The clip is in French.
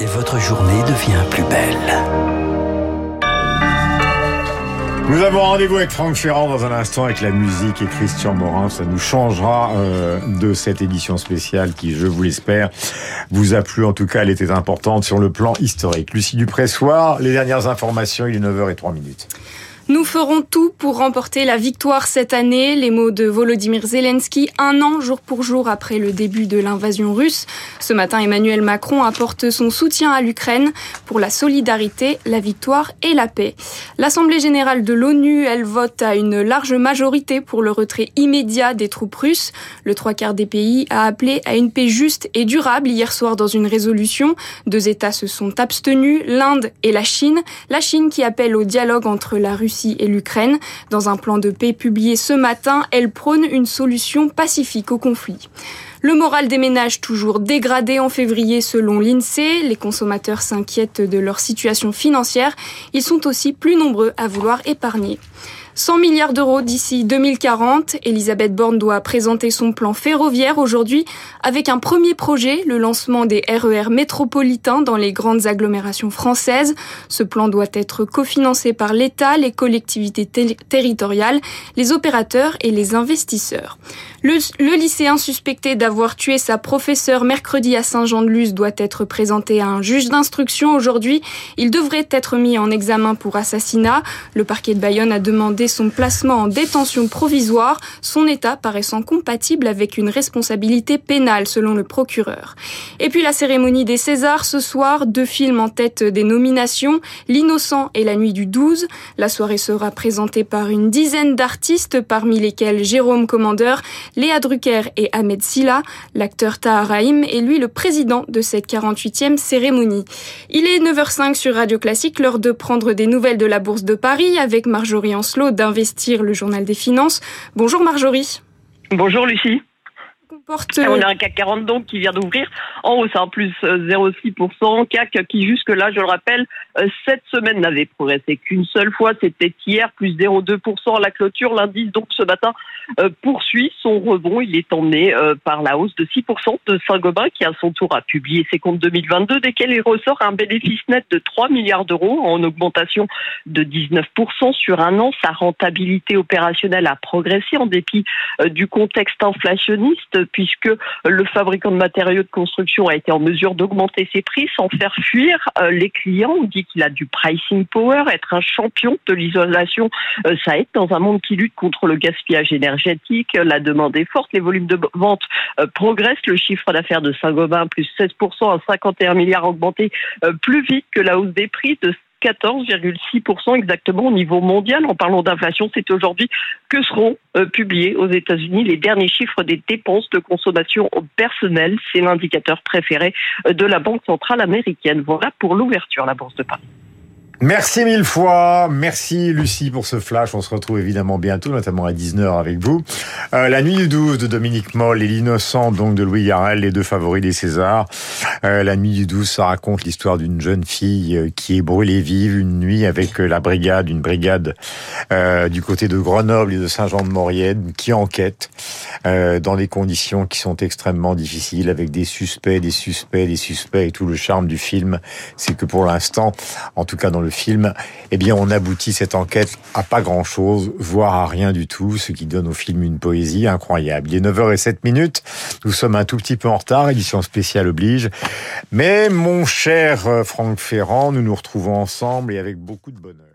et votre journée devient plus belle. Nous avons rendez-vous avec Franck Ferrand dans un instant avec la musique et Christian Morin. Ça nous changera euh, de cette édition spéciale qui, je vous l'espère, vous a plu. En tout cas, elle était importante sur le plan historique. Lucie Dupressoir, les dernières informations, il est 9h03 minutes. Nous ferons tout pour remporter la victoire cette année. Les mots de Volodymyr Zelensky, un an jour pour jour après le début de l'invasion russe. Ce matin, Emmanuel Macron apporte son soutien à l'Ukraine pour la solidarité, la victoire et la paix. L'Assemblée générale de l'ONU, elle vote à une large majorité pour le retrait immédiat des troupes russes. Le trois quarts des pays a appelé à une paix juste et durable hier soir dans une résolution. Deux États se sont abstenus, l'Inde et la Chine. La Chine qui appelle au dialogue entre la Russie et l'Ukraine. Dans un plan de paix publié ce matin, elle prône une solution pacifique au conflit. Le moral des ménages toujours dégradé en février selon l'INSEE. Les consommateurs s'inquiètent de leur situation financière. Ils sont aussi plus nombreux à vouloir épargner. 100 milliards d'euros d'ici 2040. Elisabeth Borne doit présenter son plan ferroviaire aujourd'hui avec un premier projet, le lancement des RER e métropolitains dans les grandes agglomérations françaises. Ce plan doit être cofinancé par l'État, les collectivités territoriales, les opérateurs et les investisseurs. Le, lycéen suspecté d'avoir tué sa professeure mercredi à Saint-Jean-de-Luz doit être présenté à un juge d'instruction aujourd'hui. Il devrait être mis en examen pour assassinat. Le parquet de Bayonne a demandé son placement en détention provisoire, son état paraissant compatible avec une responsabilité pénale selon le procureur. Et puis la cérémonie des Césars ce soir, deux films en tête des nominations, L'innocent et La nuit du 12. La soirée sera présentée par une dizaine d'artistes parmi lesquels Jérôme Commandeur, Léa Drucker et Ahmed Silla. L'acteur Tahar Rahim est lui le président de cette 48e cérémonie. Il est 9h05 sur Radio Classique, l'heure de prendre des nouvelles de la Bourse de Paris avec Marjorie Ancelot d'investir le journal des finances. Bonjour Marjorie. Bonjour Lucie. On a un CAC 40 donc qui vient d'ouvrir en hausse, en plus 0,6%. CAC qui jusque-là, je le rappelle, euh, cette semaine n'avait progressé qu'une seule fois, c'était hier, plus 0,2% à la clôture. L'indice donc ce matin euh, poursuit son rebond. Il est emmené euh, par la hausse de 6% de Saint-Gobain qui à son tour a publié ses comptes 2022, desquels il ressort un bénéfice net de 3 milliards d'euros en augmentation de 19% sur un an. Sa rentabilité opérationnelle a progressé en dépit du contexte inflationniste puisque le fabricant de matériaux de construction a été en mesure d'augmenter ses prix sans faire fuir euh, les clients. On dit qu'il a du pricing power, être un champion de l'isolation, euh, ça aide dans un monde qui lutte contre le gaspillage énergétique. La demande est forte, les volumes de vente euh, progressent. Le chiffre d'affaires de Saint-Gobain, plus 16% à 51 milliards, augmenté plus vite que la hausse des prix 14,6% exactement au niveau mondial. En parlant d'inflation, c'est aujourd'hui que seront euh, publiés aux États-Unis les derniers chiffres des dépenses de consommation personnelle. C'est l'indicateur préféré euh, de la Banque centrale américaine. Voilà pour l'ouverture, la Bourse de Paris. Merci mille fois. Merci Lucie pour ce flash. On se retrouve évidemment bientôt, notamment à 19h avec vous. Euh, la nuit du 12 de Dominique Moll et l'innocent donc de Louis Garrel, les deux favoris des Césars. Euh, la nuit du 12, ça raconte l'histoire d'une jeune fille euh, qui est brûlée vive une nuit avec la brigade, une brigade du côté de Grenoble et de Saint-Jean-de-Maurienne qui enquête dans des conditions qui sont extrêmement difficiles avec des suspects, des suspects, des suspects et tout le charme du film, c'est que pour l'instant, en tout cas dans le film, eh bien, on aboutit cette enquête à pas grand chose, voire à rien du tout, ce qui donne au film une poésie incroyable. Il est 9h07 minutes. Nous sommes un tout petit peu en retard. Édition spéciale oblige. Mais mon cher euh, Franck Ferrand, nous nous retrouvons ensemble et avec beaucoup de bonheur.